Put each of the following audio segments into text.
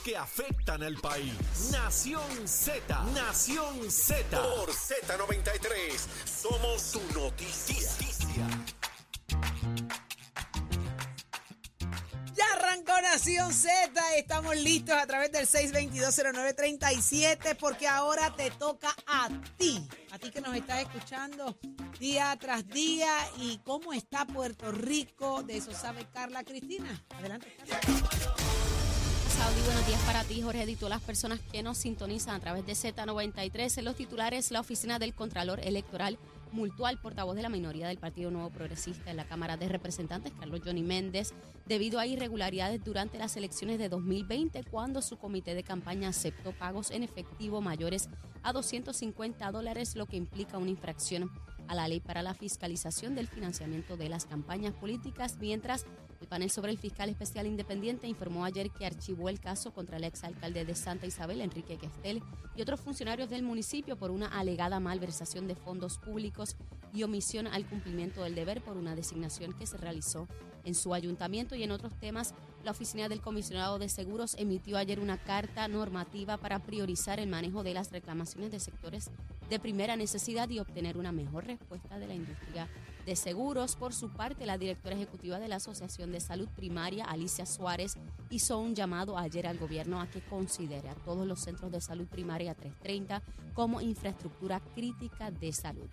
temas que afectan al país. Nación Z, Nación Z. Por Z93, somos su noticia. Ya arrancó Nación Z, estamos listos a través del 6220937 porque ahora te toca a ti, a ti que nos estás escuchando día tras día y cómo está Puerto Rico, de eso sabe Carla Cristina. Adelante. Buenos días para ti, Jorge, y todas las personas que nos sintonizan a través de Z93. En los titulares, la oficina del Contralor Electoral multó al portavoz de la minoría del Partido Nuevo Progresista en la Cámara de Representantes, Carlos Johnny Méndez, debido a irregularidades durante las elecciones de 2020, cuando su comité de campaña aceptó pagos en efectivo mayores a 250 dólares, lo que implica una infracción a la ley para la fiscalización del financiamiento de las campañas políticas, mientras el panel sobre el fiscal especial independiente informó ayer que archivó el caso contra el exalcalde de Santa Isabel, Enrique Questel, y otros funcionarios del municipio por una alegada malversación de fondos públicos y omisión al cumplimiento del deber por una designación que se realizó en su ayuntamiento y en otros temas. La oficina del comisionado de seguros emitió ayer una carta normativa para priorizar el manejo de las reclamaciones de sectores de primera necesidad y obtener una mejor respuesta de la industria de seguros. Por su parte, la directora ejecutiva de la Asociación de Salud Primaria, Alicia Suárez, hizo un llamado ayer al gobierno a que considere a todos los centros de salud primaria 330 como infraestructura crítica de salud.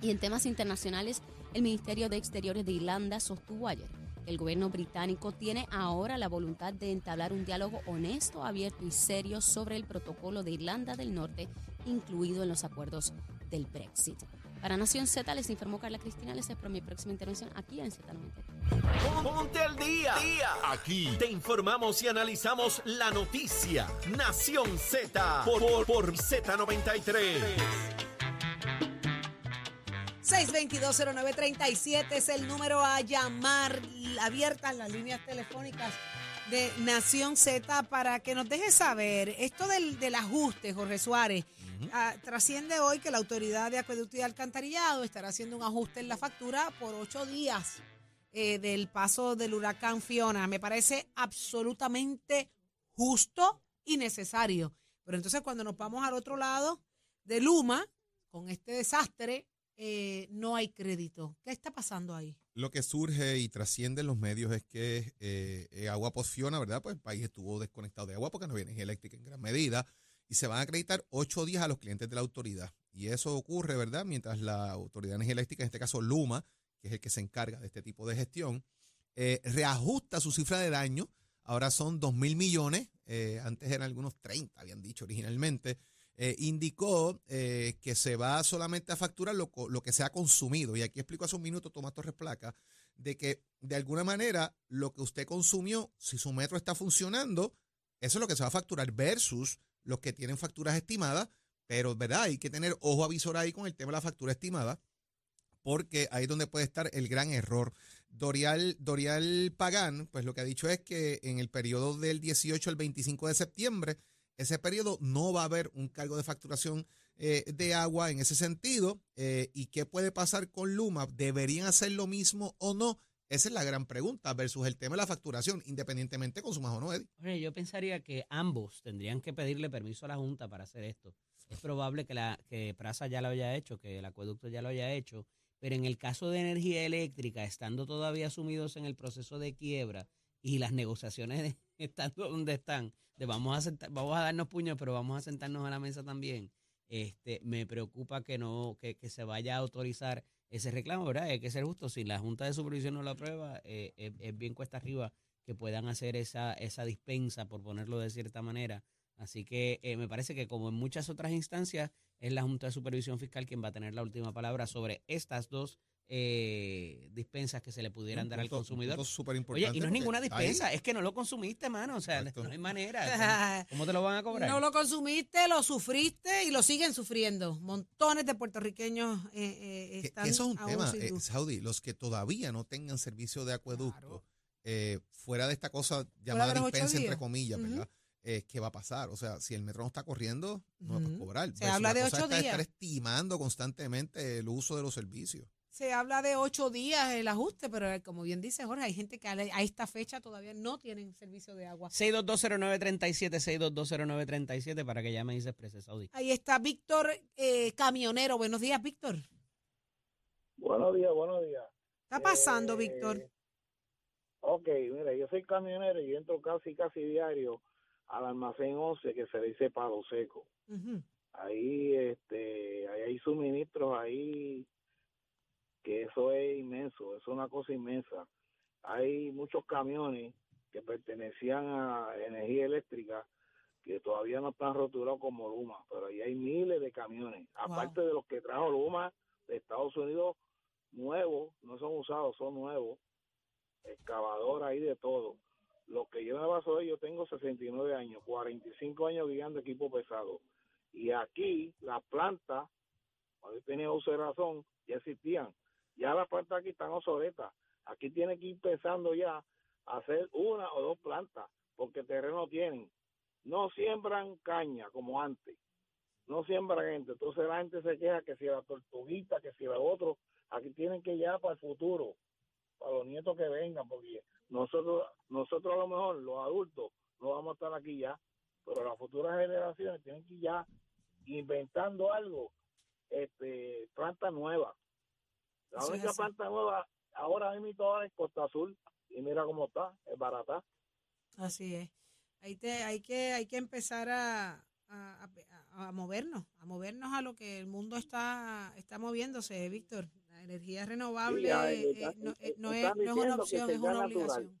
Y en temas internacionales, el Ministerio de Exteriores de Irlanda sostuvo ayer que el gobierno británico tiene ahora la voluntad de entablar un diálogo honesto, abierto y serio sobre el protocolo de Irlanda del Norte, incluido en los acuerdos del Brexit. Para Nación Z les informó Carla Cristina, les espero mi próxima intervención aquí en Z90. Ponte al día. Aquí te informamos y analizamos la noticia. Nación Z por, por, por Z93. 6220937 es el número a llamar, abiertas las líneas telefónicas de Nación Z para que nos deje saber esto del, del ajuste, Jorge Suárez. Ah, trasciende hoy que la Autoridad de Acueducto y Alcantarillado estará haciendo un ajuste en la factura por ocho días eh, del paso del huracán Fiona. Me parece absolutamente justo y necesario. Pero entonces cuando nos vamos al otro lado de Luma, con este desastre, eh, no hay crédito. ¿Qué está pasando ahí? Lo que surge y trasciende en los medios es que eh, eh, agua post Fiona, ¿verdad? Pues el país estuvo desconectado de agua porque no viene energía eléctrica en gran medida y se van a acreditar ocho días a los clientes de la autoridad. Y eso ocurre, ¿verdad? Mientras la Autoridad de Energía Eléctrica, en este caso Luma, que es el que se encarga de este tipo de gestión, eh, reajusta su cifra de daño. Ahora son 2 mil millones, eh, antes eran algunos 30, habían dicho originalmente. Eh, indicó que se va solamente a facturar lo, lo que se ha consumido. Y aquí explico hace un minuto, Tomás Torres Placa, de que de alguna manera lo que usted consumió, si su metro está funcionando, eso es lo que se va a facturar versus los que tienen facturas estimadas, pero verdad, hay que tener ojo avisor ahí con el tema de la factura estimada, porque ahí es donde puede estar el gran error. Dorial, Dorial Pagán, pues lo que ha dicho es que en el periodo del 18 al 25 de septiembre, ese periodo no va a haber un cargo de facturación eh, de agua en ese sentido. eh, ¿Y qué puede pasar con Luma? ¿Deberían hacer lo mismo o no? Esa es la gran pregunta versus el tema de la facturación, independientemente consumas o no, Eddie. Jorge, yo pensaría que ambos tendrían que pedirle permiso a la Junta para hacer esto. Es probable que, la, que Praza ya lo haya hecho, que el acueducto ya lo haya hecho, pero en el caso de energía eléctrica, estando todavía sumidos en el proceso de quiebra y las negociaciones estando donde están, de vamos a sentar- vamos a darnos puños, pero vamos a sentarnos a la mesa también. Este, me preocupa que no, que, que se vaya a autorizar ese reclamo, ¿verdad? Hay que ser justo. Si la Junta de Supervisión no lo aprueba, eh, es, es bien cuesta arriba que puedan hacer esa, esa dispensa, por ponerlo de cierta manera. Así que eh, me parece que como en muchas otras instancias, es la Junta de Supervisión Fiscal quien va a tener la última palabra sobre estas dos eh, dispensas que se le pudieran dar al consumidor. Oye, importante y no es ninguna ahí- dispensa, es que no lo consumiste, mano. O sea, Exacto. no hay manera. ¿Cómo, te lo van a cobrar? No lo consumiste, lo sufriste y lo siguen sufriendo. Montones de puertorriqueños eh, eh, Que- que están eso es un tema, eh. Saudi, los que todavía no tengan servicio de acueducto, Claro. eh, fuera de esta cosa llamada dispensa, entre comillas. ¿verdad? Eh, ¿Qué va a pasar? O sea, si el metro no está corriendo, no va a cobrar. Se habla la de ocho días. estar estimando constantemente el uso de los servicios. Se habla de ocho días el ajuste, pero eh, como bien dice Jorge, hay gente que a esta fecha todavía no tienen servicio de agua. 6220937, 6220937 para que llame y se exprese Saudi. Ahí está Víctor eh, Camionero. Buenos días, Víctor. Buenos días, buenos días. ¿Qué está pasando, Eh, Víctor? Ok, mira, yo soy camionero y entro casi, casi diario al almacén 11 que se dice Palo Seco. Ahí, este, ahí hay suministros ahí que eso es inmenso, es una cosa inmensa. Hay muchos camiones que pertenecían a energía eléctrica que todavía no están rotulados como Luma, pero ahí hay miles de camiones, aparte de los que trajo Luma de Estados Unidos, nuevos, no son usados, son nuevos, excavadora y de todo. Lo que yo me baso es, yo tengo 69 años, 45 años guiando equipo pesado. Y aquí las plantas, cuando yo tenía uso de razón, ya existían. Ya las plantas aquí están obsoletas. Aquí tiene que ir pensando ya a hacer una o dos plantas, porque terreno tienen. No siembran caña como antes. No siembran gente. Entonces la gente se queja que si la tortuguita, que si la otro. Aquí tienen que ya para el futuro, para los nietos que vengan, porque nosotros, nosotros a lo mejor, los adultos, no vamos a estar aquí ya, pero las futuras generaciones tienen que ir ya inventando algo, este, planta nueva. La Eso es única planta nueva ahora mismo ahora es Costa Azul y mira cómo está, es barata. Así es. Hay, te, hay, que, hay que empezar a, a, a- a movernos, a movernos a lo que el mundo está, está moviéndose, Víctor. La energía renovable Sí, ay, eh, está- no, eh, no es, no es una opción, es una natural. obligación.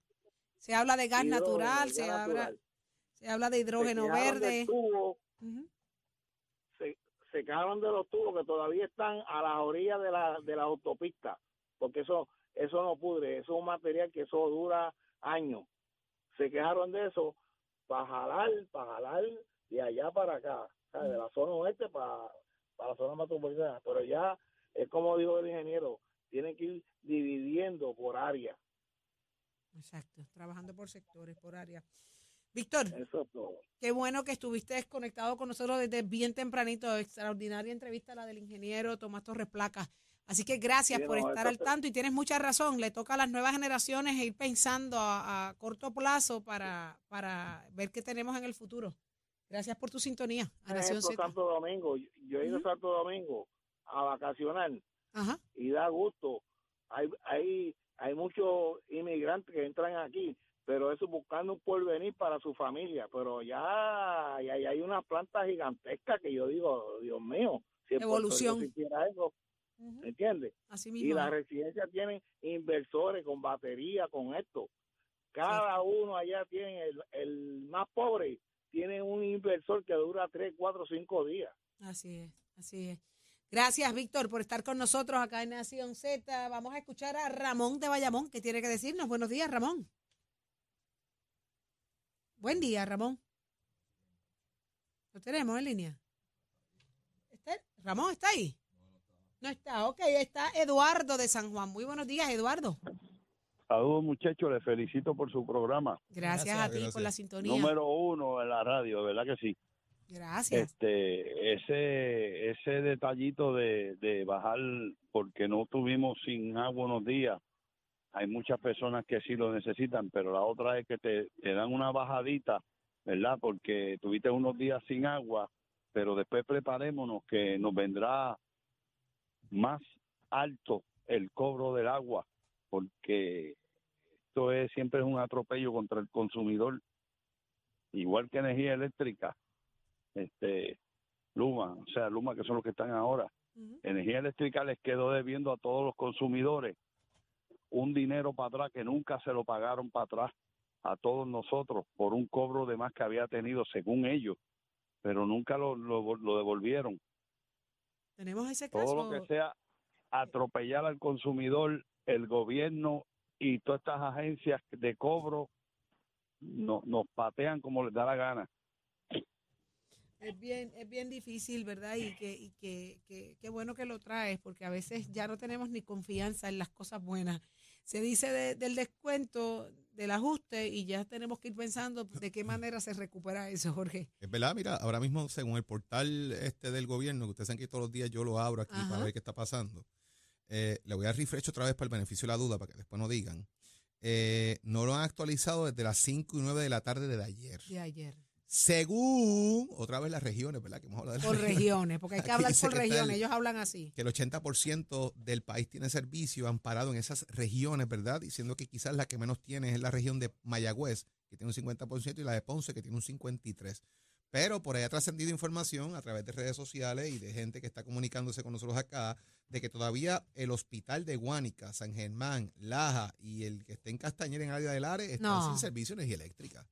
Se habla de gas Hidrógeno, natural, gas se habla, natural. se habla de hidrógeno verde. tubo, Ujú. se, se quejaron de los tubos que todavía están a las orillas de la, de la autopista, porque eso, eso no pudre, eso es un material que eso dura años. Se quejaron de eso para jalar, para jalar de allá para acá, de la zona oeste para, para la zona metropolitana, pero ya es como dijo el ingeniero, tienen que ir dividiendo por área, Exacto, trabajando por sectores, por áreas. Víctor, eso es todo. Qué bueno que estuviste desconectado con nosotros desde bien tempranito. Extraordinaria entrevista la del ingeniero Tomás Torres Placa. Así que gracias Sí, por no, estar al tanto y tienes mucha razón. Le toca a las nuevas generaciones ir pensando a, a corto plazo para, para ver qué tenemos en el futuro. Gracias por tu sintonía. A Nación. Santo Domingo, yo- he ido a. Santo Domingo a vacacionar Ajá. y da gusto. Hay, hay, hay muchos inmigrantes que entran aquí, pero eso buscando un porvenir para su familia. Pero ya, ya- ya hay una planta gigantesca que yo digo, Dios mío, si Evolución. eso. ¿me entiendes? Así Y mismo. las es. residencias tienen inversores con batería, con esto. Cada uno allá tiene, el, el más pobre, tiene un inversor que dura 3, 4, 5 días. Así es, así es. Gracias, Víctor, por estar con nosotros acá en Nación Z. Vamos a escuchar a Ramón de Bayamón, que tiene que decirnos. Buenos días, Ramón. Buen día, Ramón. ¿Lo tenemos en línea? ¿Está? ¿Ramón está ahí? No está, ok, está Eduardo de San Juan. Muy buenos días, Eduardo. Saludos muchachos, les felicito por su programa. Gracias, Gracias, a ti gracias. por la sintonía. Número uno en la radio, ¿verdad que sí? Gracias. Este, ese, ese detallito de, de bajar porque no tuvimos sin agua unos días, hay muchas personas que sí lo necesitan, pero la otra es que te, te dan una bajadita, ¿verdad? Porque tuviste unos días sin agua, pero después preparémonos que nos vendrá más alto el cobro del agua, porque esto es siempre es un atropello contra el consumidor, igual que energía eléctrica, este Luma, o sea, Luma que son los que están ahora. Energía eléctrica les quedó debiendo a todos los consumidores un dinero para atrás que nunca se lo pagaron para atrás a todos nosotros por un cobro de más que había tenido según ellos, pero nunca lo, lo, lo devolvieron. Tenemos ese caso. Todo lo que sea atropellar al consumidor, el gobierno y todas estas agencias de cobro no, nos patean como les da la gana. Es bien, es bien difícil, ¿verdad? Y que, y que, que, qué bueno que lo traes, porque a veces ya no tenemos ni confianza en las cosas buenas. Se dice de- del descuento, del ajuste, y ya tenemos que ir pensando de qué manera se recupera eso, Jorge. Es verdad, mira, ahora mismo según el portal este del gobierno, que ustedes saben que todos los días yo lo abro aquí Ajá. para ver qué está pasando. eh, le voy a refresh otra vez para el beneficio de la duda, para que después no digan. Eh, no lo han actualizado desde las 5 y 9 de la tarde de ayer. De ayer. Según, otra vez las regiones, ¿verdad? Que hemos hablado de Por regiones, porque hay que Aquí hablar por está regiones, el- ellos hablan así. que el 80% del país tiene servicio amparado en esas regiones, ¿verdad? Diciendo que quizás la que menos tiene es la región de Mayagüez, que tiene un 50%, y la de Ponce, que tiene un 53%. Pero por ahí ha trascendido información a través de redes sociales y de gente que está comunicándose con nosotros acá, de que todavía el hospital de Guánica, San Germán, Laja y el que esté en Castañera en área del Are están No. sin servicio de energía eléctrica.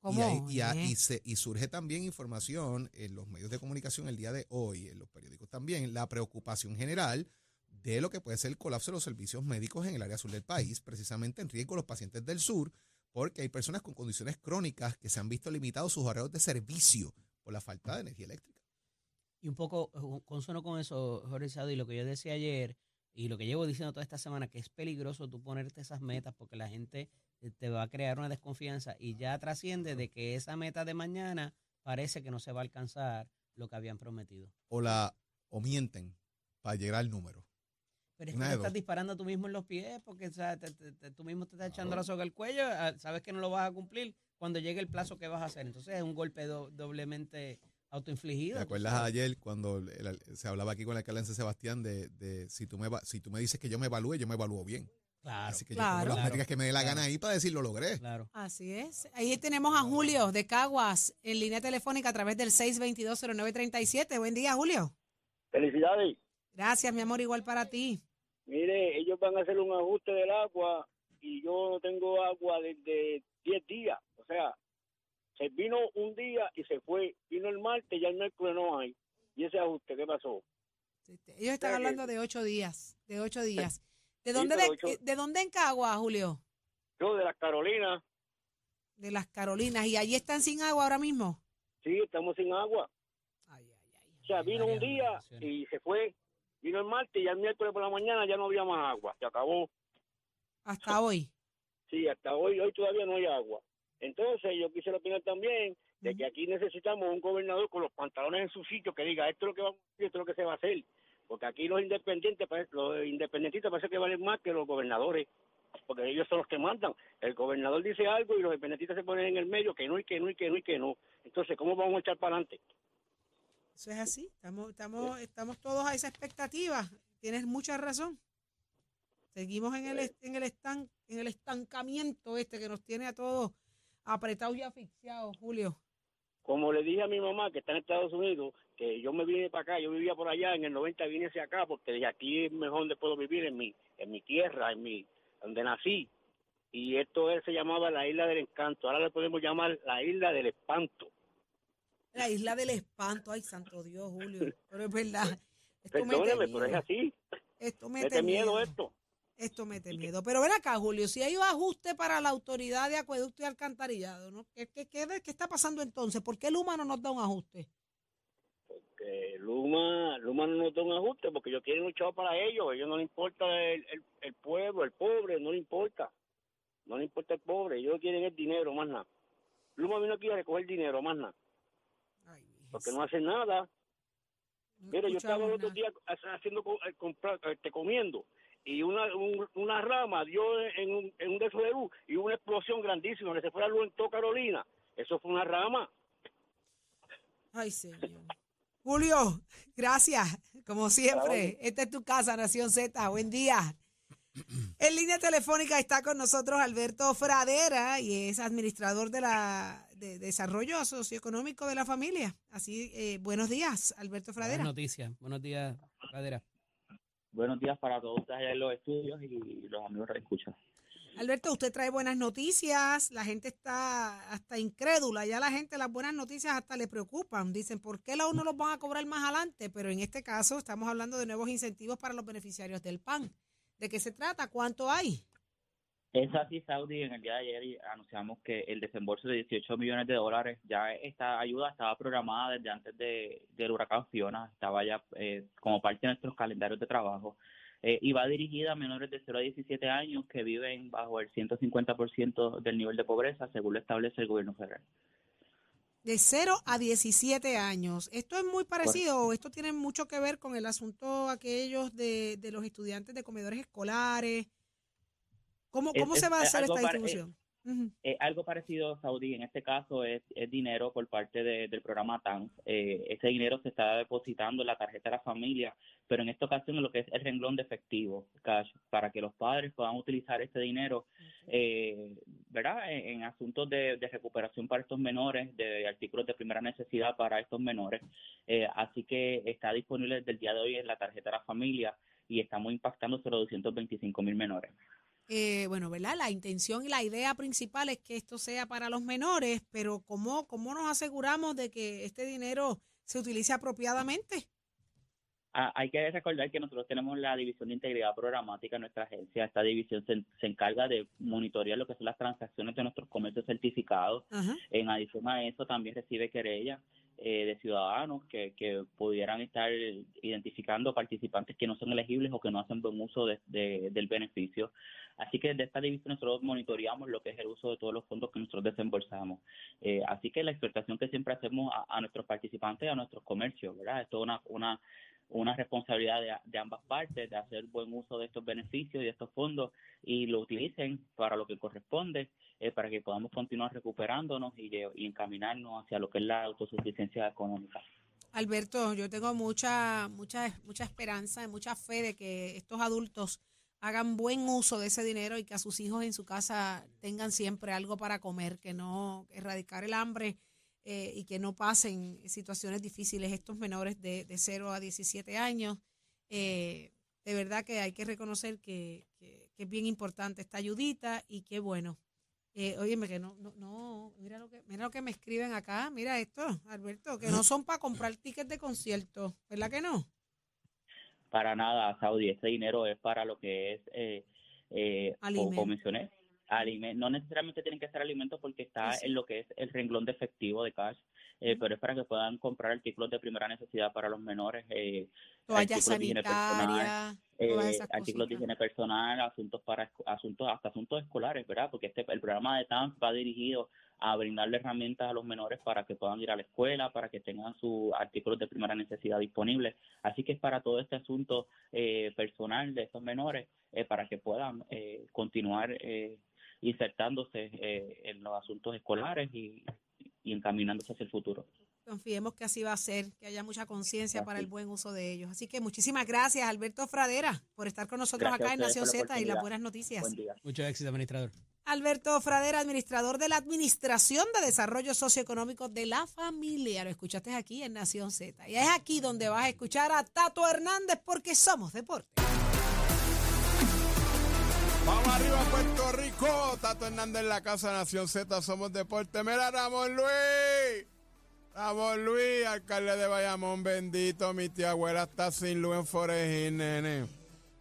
¿Cómo? Y, hay- y, a- y se- y surge también información en los medios de comunicación el día de hoy, en los periódicos también, la preocupación general de lo que puede ser el colapso de los servicios médicos en el área sur del país, precisamente en riesgo los pacientes del sur, porque hay personas con condiciones crónicas que se han visto limitados sus horarios de servicio por la falta de energía eléctrica. Y un poco eh, consono con eso, Jorge Sado, y lo que yo decía ayer, y lo que llevo diciendo toda esta semana, que es peligroso tú ponerte esas metas porque la gente te va a crear una desconfianza y ya trasciende de que esa meta de mañana parece que no se va a alcanzar lo que habían prometido. O la o mienten para llegar al número. Pero es Una que te estás disparando tú mismo en los pies porque o sea, te- te- te- tú mismo te estás echando la soga al cuello, ah, sabes que no lo vas a cumplir cuando llegue el plazo que vas a hacer. Entonces es un golpe do- doblemente autoinfligido. ¿Te acuerdas sabes. ayer cuando el- el- se hablaba aquí con el alcalde de Sebastián de, de si, tú me, si tú me dices que yo me evalúe, yo me evalúo bien? Claro, Así que yo Claro. pongo las métricas que me dé la Claro. gana ahí para decir lo logré. claro. Así es. Ahí tenemos a Julio de Caguas en línea telefónica a través del 6220937. Buen día, Julio. Felicidades. Gracias, mi amor, igual para ti. Mire, ellos van a hacer un ajuste del agua y yo no tengo agua desde 10 días. O sea, se vino un día y se fue. Vino el martes, ya el miércoles no hay. ¿Y ese ajuste qué pasó? Ellos están sea que- hablando de ocho días, de ocho días. ¿De dónde, de, eh, ¿De dónde en Caguas, Julio? Yo de las Carolinas, De las Carolinas. ¿Y allí están sin agua ahora mismo? sí, estamos sin agua. Ay, ay, ay. O sea, vino un día y se fue. Vino el martes y ya el miércoles por la mañana ya no había más agua. Se acabó. Hasta hoy. Sí, hasta hoy, hoy todavía no hay agua. Entonces, yo quisiera opinar también de que aquí necesitamos un gobernador con los pantalones en su sitio que diga esto es lo que vamos a hacer, esto es lo que se va a hacer. Porque aquí los independientes, pare- los independentistas parece que valen más que los gobernadores, porque ellos son los que mandan. El gobernador dice algo y los independentistas se ponen en el medio que no y que no y que no y que no. Entonces, ¿cómo vamos a echar para adelante? Eso es así. Estamos, estamos, estamos todos a esa expectativa. Tienes mucha razón. Seguimos en el, en el, estan, en el estancamiento este que nos tiene a todos apretados y asfixiados, Julio. Como le dije a mi mamá que está en Estados Unidos, que yo me vine para acá, yo vivía por allá, en el 90 vine hacia acá, porque dije, aquí es mejor donde puedo vivir, en mi, en mi tierra, en mi, donde nací. Y esto es- se llamaba la Isla del Encanto, ahora le podemos llamar la Isla del Espanto. La isla del espanto. Ay, santo Dios, Julio. Pero es verdad. Esto Perdóneme, pero es miedo. así, Esto mete, mete miedo miedo. esto. Esto mete miedo. Pero ven acá, Julio, si hay un ajuste para la autoridad de acueducto y alcantarillado, ¿no? ¿Qué, qué, qué, qué está pasando entonces? ¿Por qué el humano nos da un ajuste? Luma, Luma no nos da un ajuste porque ellos quieren un chavo para ellos, a ellos no les importa el, el, el pueblo, el pobre, no le importa. No le importa el pobre, ellos quieren el dinero, más nada. Luma vino aquí a recoger dinero, más nada. Porque no hacen nada. No Mire, yo estaba el otro día ha- haciendo eh, este, comiendo y una un- una rama dio en un, en un de luz y hubo una explosión grandísima que se fue la luz en toda Carolina. Eso fue una rama. Ay, señor. Julio, gracias. Como siempre, esta es tu casa, Nación Z. Buen día. En línea telefónica está con nosotros Alberto Fradera y es administrador de la de Desarrollo Socioeconómico de la Familia. Así, eh, buenos días, Alberto Buenas Fradera. noticias. Buenos días, Pradera. Buenos días para todos ustedes allá en los estudios y los amigos que escuchan. Alberto, usted trae buenas noticias, la gente está hasta incrédula, ya la gente las buenas noticias hasta le preocupan, dicen, ¿por qué la uno los van a cobrar más adelante? Pero en este caso estamos hablando de nuevos incentivos para los beneficiarios del PAN. ¿De qué se trata? ¿Cuánto hay? Es así, Saudi, en el día de ayer anunciamos que el desembolso de 18 millones de dólares, ya esta ayuda estaba programada desde antes de, del huracán Fiona, estaba ya eh, como parte de nuestros calendarios de trabajo, eh, y va dirigida a menores de 0 a 17 años que viven bajo el 150% del nivel de pobreza, según lo establece el gobierno federal. De 0 a 17 años. ¿Esto es muy parecido o esto tiene mucho que ver con el asunto aquellos de, de los estudiantes de comedores escolares? ¿Cómo, cómo es- se va a hacer esta pare- eh. Eh, algo parecido, Saudi, en este caso es, es dinero por parte de- del programa TANS. Eh, ese dinero se está depositando en la tarjeta de la familia, pero en esta ocasión en lo que es el renglón de efectivo, cash, para que los padres puedan utilizar este dinero, eh, ¿verdad? En, en asuntos de, de recuperación para estos menores, de artículos de primera necesidad para estos menores. Eh, así que está disponible desde el día de hoy en la tarjeta de la familia y estamos impactando sobre 225 mil menores. Eh, bueno, ¿verdad? La intención y la idea principal es que esto sea para los menores, pero ¿cómo, cómo nos aseguramos de que este dinero se utilice apropiadamente? Ah, hay que recordar que nosotros tenemos la División de Integridad Programática en nuestra agencia. Esta división se, se encarga de monitorear lo que son las transacciones de nuestros comercios certificados. Ajá. En adición a eso, también recibe querellas eh, de ciudadanos que, que pudieran estar identificando participantes que no son elegibles o que no hacen buen uso de- de- del beneficio. Así que de esta división nosotros monitoreamos lo que es el uso de todos los fondos que nosotros desembolsamos. Eh, así que la exhortación que siempre hacemos a, a nuestros participantes, a nuestros comercios, ¿verdad? Esto es una, una, una responsabilidad de, de ambas partes de hacer buen uso de estos beneficios y de estos fondos y lo utilicen para lo que corresponde, eh, para que podamos continuar recuperándonos y, lle- y encaminarnos hacia lo que es la autosuficiencia económica. Alberto, yo tengo mucha, mucha, mucha esperanza y mucha fe de que estos adultos hagan buen uso de ese dinero y que a sus hijos en su casa tengan siempre algo para comer, que no erradicar el hambre eh, y que no pasen situaciones difíciles estos menores de, de 0 a 17 años. Eh, de verdad que hay que reconocer que, que- que es bien importante esta ayudita y qué bueno. Eh, óyeme, que no, no, no, mira lo que, mira lo que me escriben acá, mira esto, Alberto, que no son para comprar tickets de concierto, ¿verdad que no? Para nada, Saudi, este dinero es para lo que es, eh, eh, como- mencioné, no necesariamente tienen que ser alimentos porque está sí. en lo que es el renglón de efectivo de cash, eh, pero es para que puedan comprar artículos de primera necesidad para los menores, eh, Toallas artículos de higiene personal, sanitarias, eh, artículos de higiene personal, asuntos para asuntos hasta asuntos escolares, ¿verdad? Porque este el programa de TAMS va dirigido a brindarle herramientas a los menores para que puedan ir a la escuela, para que tengan sus artículos de primera necesidad disponibles. Así que es para todo este asunto eh, personal de estos menores, eh, para que puedan eh, continuar eh, insertándose eh, en los asuntos escolares y, y encaminándose hacia el futuro. Confiemos que así va a ser, que haya mucha conciencia para el buen uso de ellos. Así que muchísimas gracias, Alberto Fradera, por estar con nosotros Gracias acá en Nación Z y las buenas noticias. Buen día. Mucho éxito, administrador. Alberto Fradera, administrador de la Administración de Desarrollo Socioeconómico de la Familia. Lo escuchaste aquí en Nación Z. Y es aquí donde vas a escuchar a Tato Hernández porque somos deporte. Arriba, Puerto Rico. Tato Hernández en la Casa Nación Z, somos deporte. Mira, Ramón Luis. Ramón Luis, alcalde de Bayamón, bendito. Mi tía abuela está sin luz en Forejín, nene.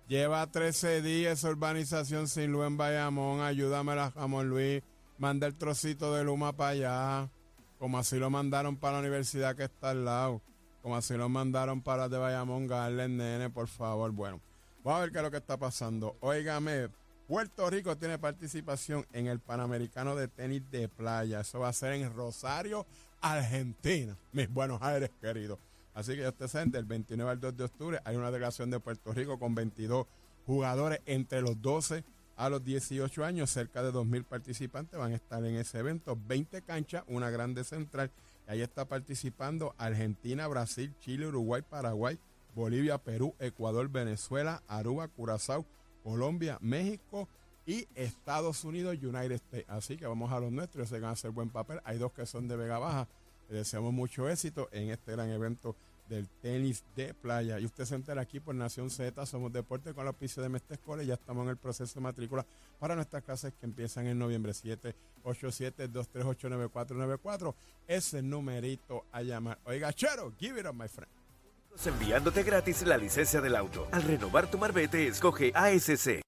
Lleva 13 días urbanización sin luz en Bayamón. Ayúdamela, Ramón Luis. Manda el trocito de Luma para allá. Como así lo mandaron para la universidad que está al lado. Como así lo mandaron para de Bayamón, Garlen, nene, por favor. Bueno, vamos a ver qué es lo que está pasando. Óigame, Puerto Rico tiene participación en el Panamericano de Tenis de Playa. Eso va a ser en Rosario, Argentina. Mis Buenos Aires, queridos. Así que ya usted saben, del 29 al 2 de octubre hay una delegación de Puerto Rico con 22 jugadores entre los 12 a los 18 años. Cerca de 2.000 participantes van a estar en ese evento. 20 canchas, una grande central. Y ahí está participando Argentina, Brasil, Chile, Uruguay, Paraguay, Bolivia, Perú, Ecuador, Venezuela, Aruba, Curazao, Colombia, México y Estados Unidos, United States. Así que vamos a los nuestros, se van a hacer buen papel. Hay dos que son de Vega Baja. Le deseamos mucho éxito en este gran evento del tenis de playa. Y usted se entera aquí por Nación Z, somos deporte con la auspicio de Mestre Escuela y ya estamos en el proceso de matrícula para nuestras clases que empiezan en noviembre 787-238-9494. Ese numerito a llamar. Oiga, Chero, give it up, my friend. Enviándote gratis la licencia del auto. Al renovar tu marbete, escoge ASC.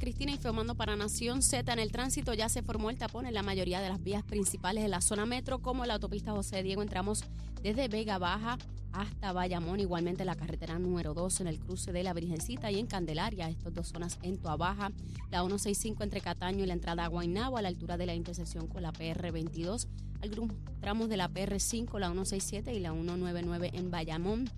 Cristina informando para Nación Z. En el tránsito ya se formó el tapón en la mayoría de las vías principales de la zona metro, como la autopista José Diego. Entramos desde Vega Baja hasta Bayamón, igualmente la carretera número 2 en el cruce de la Virgencita y en Candelaria, estas dos zonas en Tuabaja, la 165 entre Cataño y la entrada a Guaynabo a la altura de la intersección con la PR22, algunos tramos de la PR5, la 167 y la 199 en Bayamón,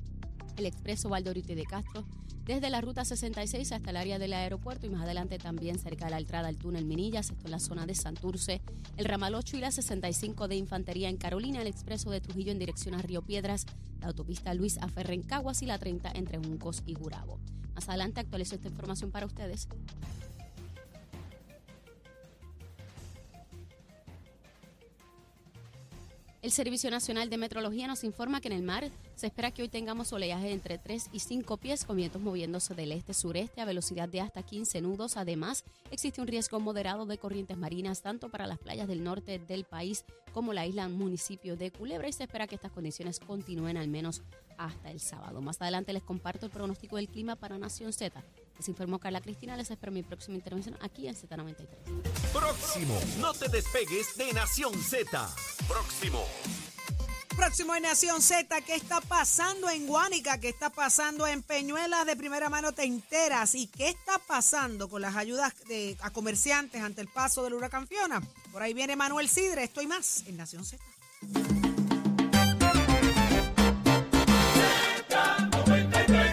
el expreso Valdorito y de Castro, desde la ruta 66 hasta el área del aeropuerto y más adelante también cerca de la entrada al túnel Minillas, esto en la zona de Santurce, el ramal 8 y la 65 de Infantería en Carolina, el expreso de Trujillo en dirección a Río Piedras, la autopista Luis Aferre en Caguas y la 30 entre Juncos y Gurabo. Más adelante actualizo esta información para ustedes. El Servicio Nacional de Metrología nos informa que en el mar se espera que hoy tengamos oleaje entre 3 y 5 pies con vientos moviéndose del este-sureste a velocidad de hasta 15 nudos. Además, existe un riesgo moderado de corrientes marinas tanto para las playas del norte del país como la isla municipio de Culebra y se espera que estas condiciones continúen al menos hasta el sábado. Más adelante les comparto el pronóstico del clima para Nación Z. Les informó Carla Cristina, les espero mi próxima intervención aquí en Z93. Próximo, no te despegues de Nación Z. Próximo. Próximo en Nación Z, ¿qué está pasando en Guánica? ¿Qué está pasando en Peñuelas? De primera mano te enteras. ¿Y qué está pasando con las ayudas de, a comerciantes ante el paso del huracán Fiona? Por ahí viene Manuel Sidre. Estoy más en Nación Z.